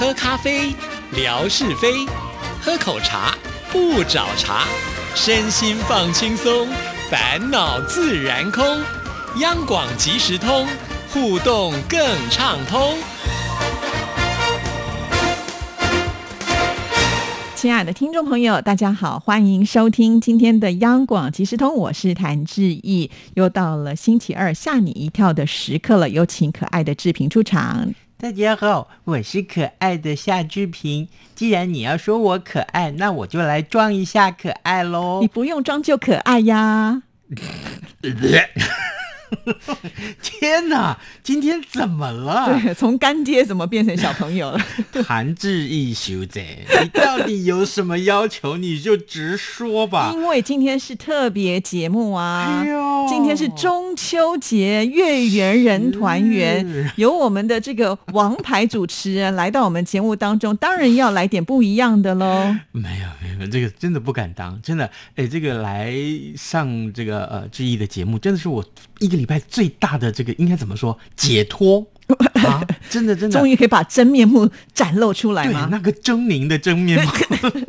喝咖啡，聊是非；喝口茶，不找茬。身心放轻松，烦恼自然空。央广即时通，互动更畅通。亲爱的听众朋友，大家好，欢迎收听今天的央广即时通，我是谭志毅。又到了星期二吓你一跳的时刻了，有请可爱的志平出场。大家好，我是可爱的夏志平。既然你要说我可爱，那我就来装一下可爱喽。你不用装就可爱呀。天哪，今天怎么了？对，从干爹怎么变成小朋友了？韩志毅修贼，你到底有什么要求？你就直说吧。因为今天是特别节目啊，今天是中秋节，月圆人团圆，由我们的这个王牌主持人来到我们节目当中，当然要来点不一样的喽。没有，没有，这个真的不敢当，真的。哎，这个来上这个呃志毅的节目，真的是我一个礼拜最大的这个应该怎么说解脱。啊，真的真的，终于可以把真面目展露出来吗？那个狰狞的真面目，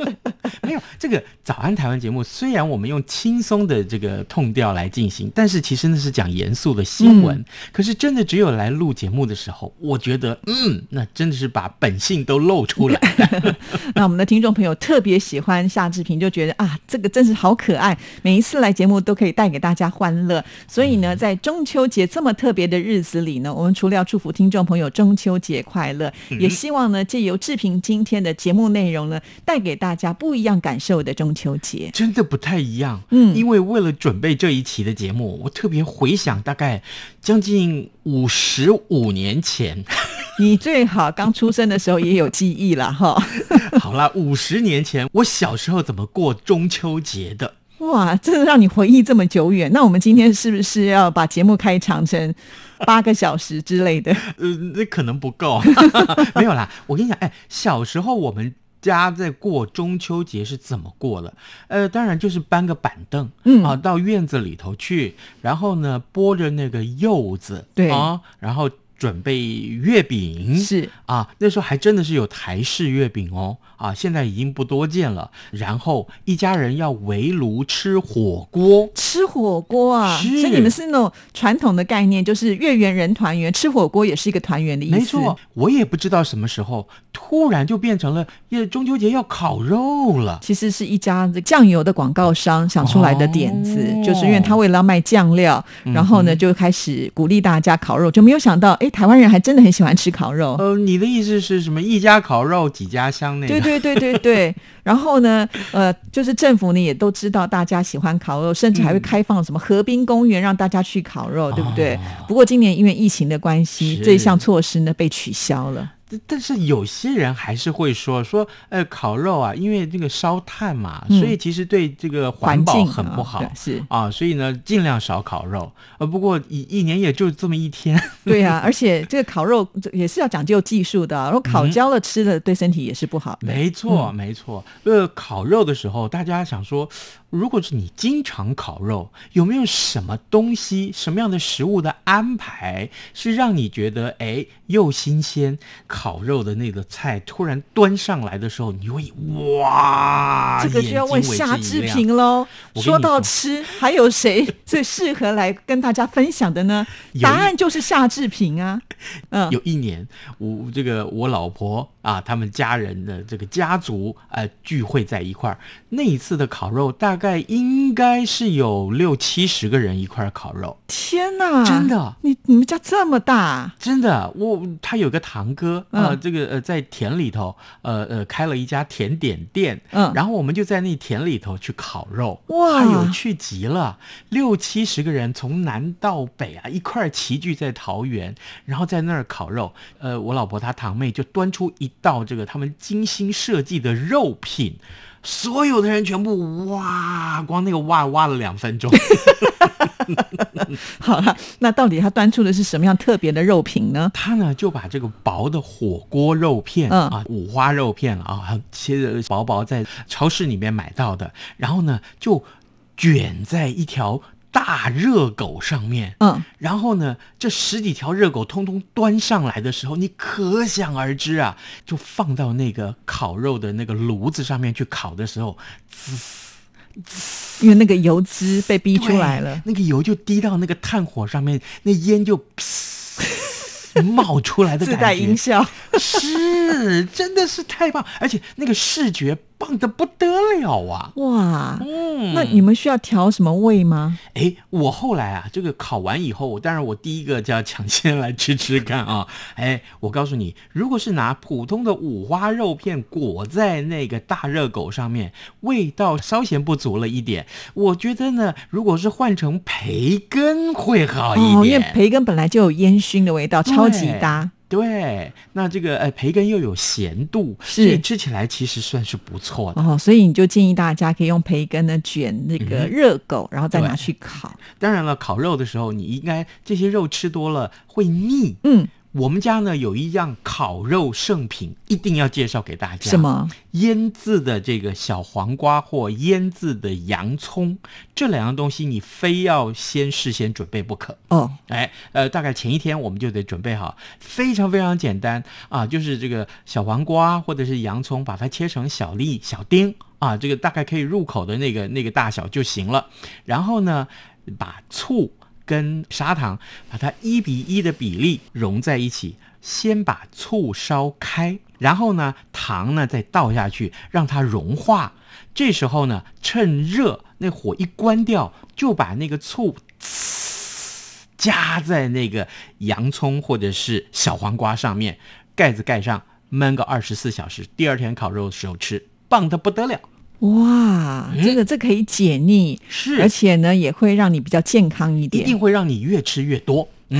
没有这个早安台湾节目。虽然我们用轻松的这个痛调来进行，但是其实那是讲严肃的新闻。可是真的只有来录节目的时候，我觉得，嗯，那真的是把本性都露出来。那我们的听众朋友特别喜欢夏志平，就觉得啊，这个真是好可爱。每一次来节目都可以带给大家欢乐。所以呢，在中秋节这么特别的日子里呢，我们除了要祝福。听众朋友，中秋节快乐！也希望呢，借由志平今天的节目内容呢，带给大家不一样感受的中秋节。真的不太一样，嗯，因为为了准备这一期的节目，我特别回想大概将近五十五年前，你最好刚出生的时候也有记忆了哈。好了，五十年前我小时候怎么过中秋节的？哇，真的让你回忆这么久远。那我们今天是不是要把节目开长成八个小时之类的？呃，那可能不够。没有啦，我跟你讲，哎，小时候我们家在过中秋节是怎么过的？呃，当然就是搬个板凳，嗯啊，到院子里头去，然后呢，剥着那个柚子，对啊，然后。准备月饼是啊，那时候还真的是有台式月饼哦啊，现在已经不多见了。然后一家人要围炉吃火锅，吃火锅啊，所以你们是那种传统的概念，就是月圆人团圆，吃火锅也是一个团圆的意思。没错，我也不知道什么时候突然就变成了，因中秋节要烤肉了。其实是一家酱油的广告商想出来的点子，就是因为他为了要卖酱料，然后呢就开始鼓励大家烤肉，就没有想到哎。台湾人还真的很喜欢吃烤肉。呃，你的意思是什么？一家烤肉几家香那对对对对对。然后呢，呃，就是政府呢也都知道大家喜欢烤肉，甚至还会开放什么河滨公园让大家去烤肉，对不对？不过今年因为疫情的关系，这一项措施呢被取消了。但是有些人还是会说说，呃，烤肉啊，因为这个烧炭嘛，所以其实对这个环保很不好，是啊，所以呢，尽量少烤肉。呃，不过一一年也就这么一天，对呀，而且这个烤肉也是要讲究技术的，如果烤焦了吃的对身体也是不好。没错，没错。呃，烤肉的时候，大家想说。如果是你经常烤肉，有没有什么东西、什么样的食物的安排是让你觉得哎又新鲜？烤肉的那个菜突然端上来的时候，你会哇！这个就要问夏志平喽。说到吃，还有谁最适合来跟大家分享的呢？答案就是夏志平啊。嗯，有一年我这个我老婆啊，他们家人的这个家族呃聚会在一块儿，那一次的烤肉大。概应该是有六七十个人一块烤肉。天哪，真的！你你们家这么大？真的，我他有个堂哥啊，这个呃在田里头呃呃开了一家甜点店，嗯，然后我们就在那田里头去烤肉，哇，有趣极了！六七十个人从南到北啊一块齐聚在桃园，然后在那儿烤肉。呃，我老婆她堂妹就端出一道这个他们精心设计的肉品。所有的人全部哇，光那个哇哇了两分钟。好了，那到底他端出的是什么样特别的肉品呢？他呢就把这个薄的火锅肉片啊，五花肉片啊，切的薄薄，在超市里面买到的，然后呢就卷在一条大热狗上面，嗯，然后呢，这十几条热狗通通端上来的时候，你可想而知啊，就放到那个烤肉的那个炉子上面去烤的时候，滋滋，因为那个油脂被逼出来了，那个油就滴到那个炭火上面，那烟就冒出来的感觉。自带音效，是，真的是太棒，而且那个视觉。棒的不得了啊！哇，嗯，那你们需要调什么味吗？哎，我后来啊，这个烤完以后，当然我第一个就要抢先来吃吃看啊！哎，我告诉你，如果是拿普通的五花肉片裹在那个大热狗上面，味道稍嫌不足了一点。我觉得呢，如果是换成培根会好一点，因为培根本来就有烟熏的味道，超级搭。对，那这个呃培根又有咸度，所以吃起来其实算是不错的哦。所以你就建议大家可以用培根呢卷那个热狗，然后再拿去烤。当然了，烤肉的时候你应该这些肉吃多了会腻。嗯。我们家呢有一样烤肉圣品，一定要介绍给大家。什么？腌制的这个小黄瓜或腌制的洋葱，这两样东西你非要先事先准备不可。哦，哎，呃，大概前一天我们就得准备好，非常非常简单啊，就是这个小黄瓜或者是洋葱，把它切成小粒小丁啊，这个大概可以入口的那个那个大小就行了。然后呢，把醋。跟砂糖把它一比一的比例融在一起，先把醋烧开，然后呢糖呢再倒下去，让它融化。这时候呢趁热，那火一关掉，就把那个醋加在那个洋葱或者是小黄瓜上面，盖子盖上，焖个二十四小时。第二天烤肉的时候吃，棒的不得了。哇，真的这可以解腻，是，而且呢也会让你比较健康一点，一定会让你越吃越多。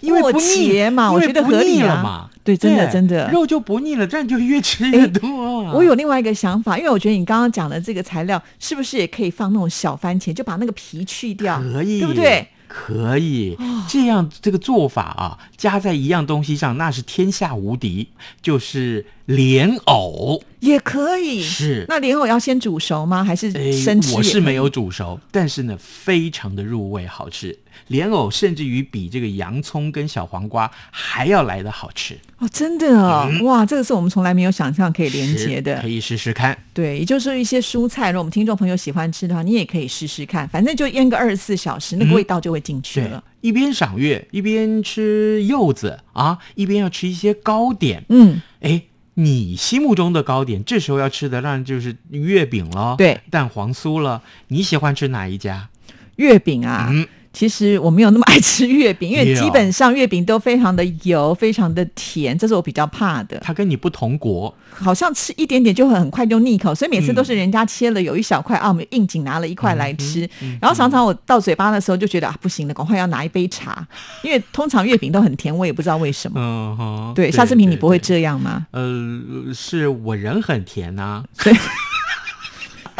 因为不腻嘛，我觉得合理了嘛。对，真的真的，肉就不腻了，这样就越吃越多。我有另外一个想法，因为我觉得你刚刚讲的这个材料，是不是也可以放那种小番茄，就把那个皮去掉，可以，对不对？可以，这样这个做法啊，加在一样东西上，那是天下无敌，就是莲藕也可以。是，那莲藕要先煮熟吗？还是生吃？我是没有煮熟，但是呢，非常的入味，好吃。莲藕甚至于比这个洋葱跟小黄瓜还要来的好吃哦！真的哦，哇，这个是我们从来没有想象可以连接的，可以试试看。对，也就是说一些蔬菜，如果我们听众朋友喜欢吃的话，你也可以试试看，反正就腌个二十四小时，那个味道就会进去了。一边赏月，一边吃柚子啊，一边要吃一些糕点。嗯，哎，你心目中的糕点，这时候要吃的，那就是月饼了，对，蛋黄酥了。你喜欢吃哪一家月饼啊？嗯。其实我没有那么爱吃月饼，因为 基本上月饼都非常的油，非常的甜，这是我比较怕的。它跟你不同国，好像吃一点点就很快就腻口，所以每次都是人家切了有一小块啊，我们应景拿了一块来吃。然后常常我到嘴巴的时候就觉得啊不行了，赶快要拿一杯茶，因为通常月饼都很甜，我也不知道为什么。嗯哼，对，夏志平你不会这样吗？呃，是我人很甜呐。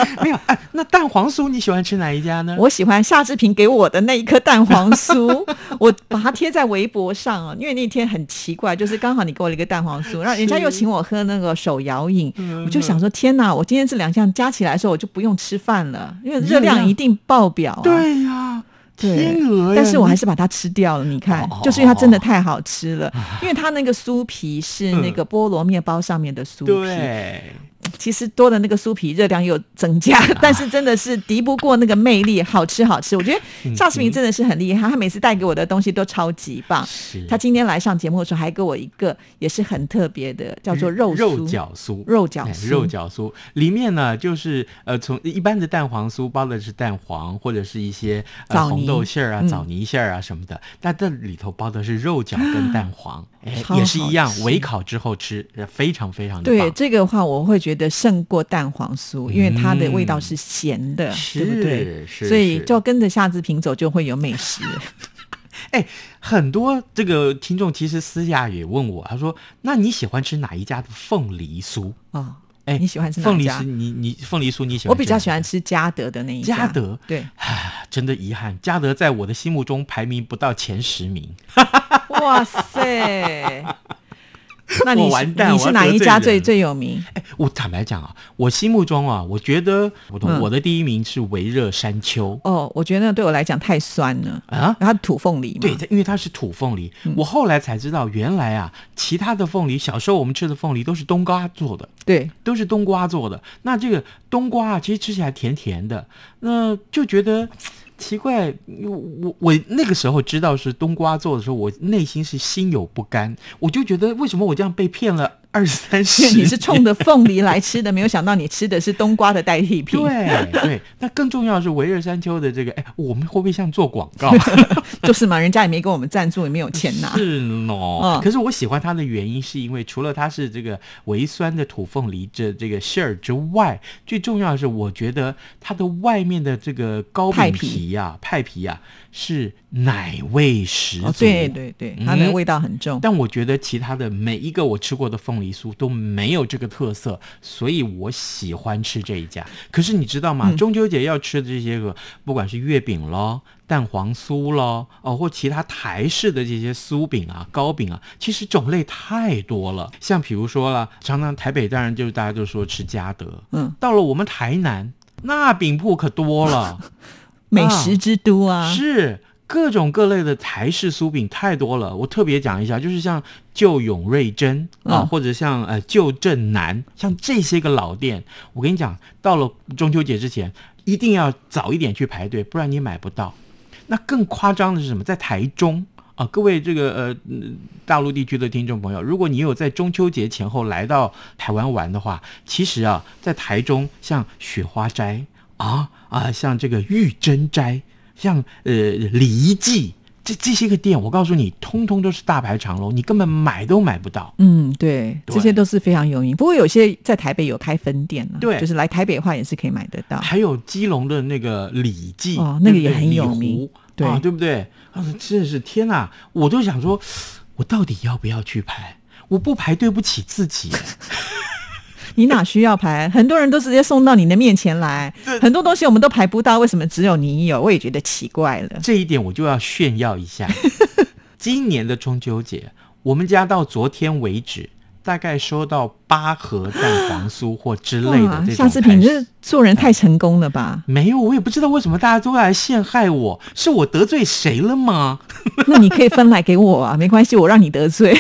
没有哎，那蛋黄酥你喜欢吃哪一家呢？我喜欢夏志平给我的那一颗蛋黄酥，我把它贴在微博上啊。因为那天很奇怪，就是刚好你给我了一个蛋黄酥，然后人家又请我喝那个手摇饮，我就想说天哪，我今天这两项加起来的时候，我就不用吃饭了，因为热量一定爆表。对呀，天鹅，但是我还是把它吃掉了。你看，就是因为它真的太好吃了，因为它那个酥皮是那个菠萝面包上面的酥皮。其实多的那个酥皮热量又增加，但是真的是敌不过那个魅力，好吃好吃。我觉得赵世明真的是很厉害，他每次带给我的东西都超级棒。他今天来上节目的时候还给我一个也是很特别的，叫做肉肉饺酥。肉饺酥，肉饺酥。里面呢就是呃从一般的蛋黄酥包的是蛋黄或者是一些红豆馅儿啊、枣泥馅儿啊什么的，但这里头包的是肉饺跟蛋黄，哎也是一样，微烤之后吃非常非常的对这个话我会觉得。的胜过蛋黄酥，因为它的味道是咸的，对不对？所以就跟着夏志平走，就会有美食。哎，很多这个听众其实私下也问我，他说：“那你喜欢吃哪一家的凤梨酥？”哦，哎，你喜欢吃凤梨酥？你你凤梨酥你喜欢？我比较喜欢吃嘉德的那一家。嘉德对，真的遗憾，嘉德在我的心目中排名不到前十名。哇塞！那你你是哪一家最最有名？哎，我坦白讲啊，我心目中啊，我觉得我我的第一名是维热山丘。哦，我觉得那对我来讲太酸了啊，它土凤梨。对，因为它是土凤梨。我后来才知道，原来啊，其他的凤梨，小时候我们吃的凤梨都是冬瓜做的。对，都是冬瓜做的。那这个冬瓜啊，其实吃起来甜甜的，那就觉得。奇怪，我我那个时候知道是冬瓜做的时候，我内心是心有不甘，我就觉得为什么我这样被骗了。二三十，你是冲着凤梨来吃的，没有想到你吃的是冬瓜的代替品。对对，那更重要的是维热山丘的这个，哎，我们会不会像做广告？就是嘛，人家也没给我们赞助，也没有钱拿。是喏，可是我喜欢它的原因，是因为除了它是这个微酸的土凤梨这这个馅儿之外，最重要的是，我觉得它的外面的这个糕饼皮呀、派皮呀。是奶味十足，对对对，它的味道很重。但我觉得其他的每一个我吃过的凤梨酥都没有这个特色，所以我喜欢吃这一家。可是你知道吗？中秋节要吃的这些个，不管是月饼咯、蛋黄酥咯，哦，或其他台式的这些酥饼啊、糕饼啊，其实种类太多了。像比如说了，常常台北当然就是大家都说吃嘉德，嗯，到了我们台南，那饼铺可多了。美食之都啊，是各种各类的台式酥饼太多了。我特别讲一下，就是像旧永瑞珍啊，或者像呃旧镇南，像这些个老店，我跟你讲，到了中秋节之前，一定要早一点去排队，不然你买不到。那更夸张的是什么？在台中啊，各位这个呃大陆地区的听众朋友，如果你有在中秋节前后来到台湾玩的话，其实啊，在台中像雪花斋。啊啊，像这个玉珍斋，像呃李记，这这些个店，我告诉你，通通都是大排长龙，你根本买都买不到。嗯，对，这些都是非常有名。不过有些在台北有开分店呢，对，就是来台北的话也是可以买得到。还有基隆的那个李记，哦，那个也很有名，对，对不对？啊，真的是天哪！我都想说，我到底要不要去排？我不排对不起自己。你哪需要排？很多人都直接送到你的面前来，很多东西我们都排不到，为什么只有你有？我也觉得奇怪了。这一点我就要炫耀一下。今年的中秋节，我们家到昨天为止，大概收到八盒蛋黄酥或之类的这种。夏志平，你这做人太成功了吧？没有，我也不知道为什么大家都来陷害我，是我得罪谁了吗？那你可以分来给我啊，没关系，我让你得罪。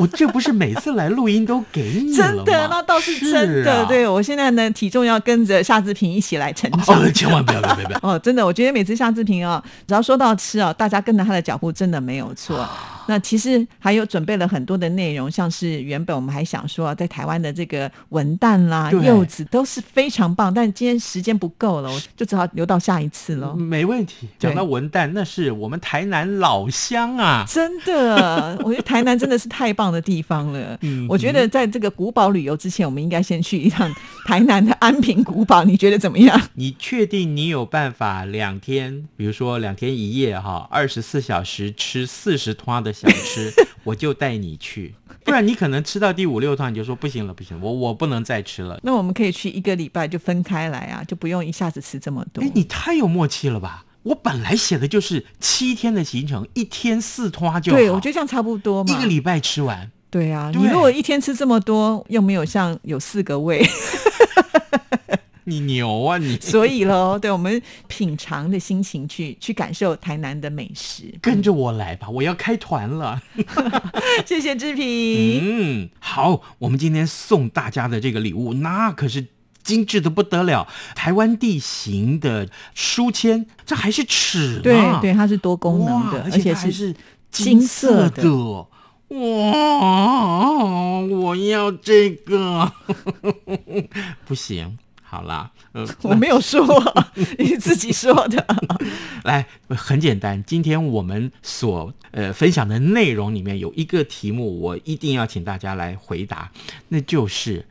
我这不是每次来录音都给你真的，那倒是真的。对我现在呢，体重要跟着夏志平一起来成长。哦，千万不要，不要，不要！哦，真的，我觉得每次夏志平啊，只要说到吃啊，大家跟着他的脚步，真的没有错。那其实还有准备了很多的内容，像是原本我们还想说，在台湾的这个文旦啦、柚子都是非常棒，但今天时间不够了，我就只好留到下一次了。没问题。讲到文旦，那是我们台南老乡啊，真的，我觉得台南真的是太棒的地方了。嗯我觉得在这个古堡旅游之前，我们应该先去一趟台南的安平古堡，你觉得怎么样？你确定你有办法两天，比如说两天一夜哈，二十四小时吃四十托的？小吃 我就带你去，不然你可能吃到第五六趟你就说不行了，不行，我我不能再吃了。那我们可以去一个礼拜就分开来啊，就不用一下子吃这么多。哎，你太有默契了吧！我本来写的就是七天的行程，一天四拖就好。对，我觉得这样差不多嘛。一个礼拜吃完。对啊，你如果一天吃这么多，又没有像有四个胃。你牛啊你！所以喽，对我们品尝的心情去去感受台南的美食，跟着我来吧，我要开团了。谢谢志平。嗯，好，我们今天送大家的这个礼物，那可是精致的不得了，台湾地形的书签，这还是尺对对，它是多功能的，而且还是金色的。哇，我要这个，不行。好啦，嗯，我没有说，你自己说的。来，很简单，今天我们所呃分享的内容里面有一个题目，我一定要请大家来回答，那就是，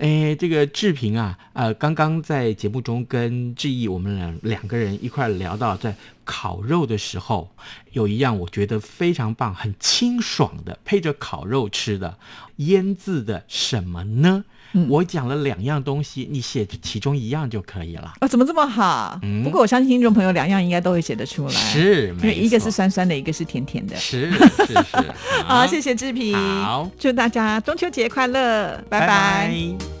哎，这个志平啊，呃，刚刚在节目中跟志毅我们两两个人一块聊到，在烤肉的时候，有一样我觉得非常棒、很清爽的，配着烤肉吃的腌制的什么呢？我讲了两样东西，你写其中一样就可以了。啊，怎么这么好？不过我相信听众朋友两样应该都会写得出来。是，因为一个是酸酸的，一个是甜甜的。是是 是。好，谢谢志平。好，祝大家中秋节快乐，拜拜。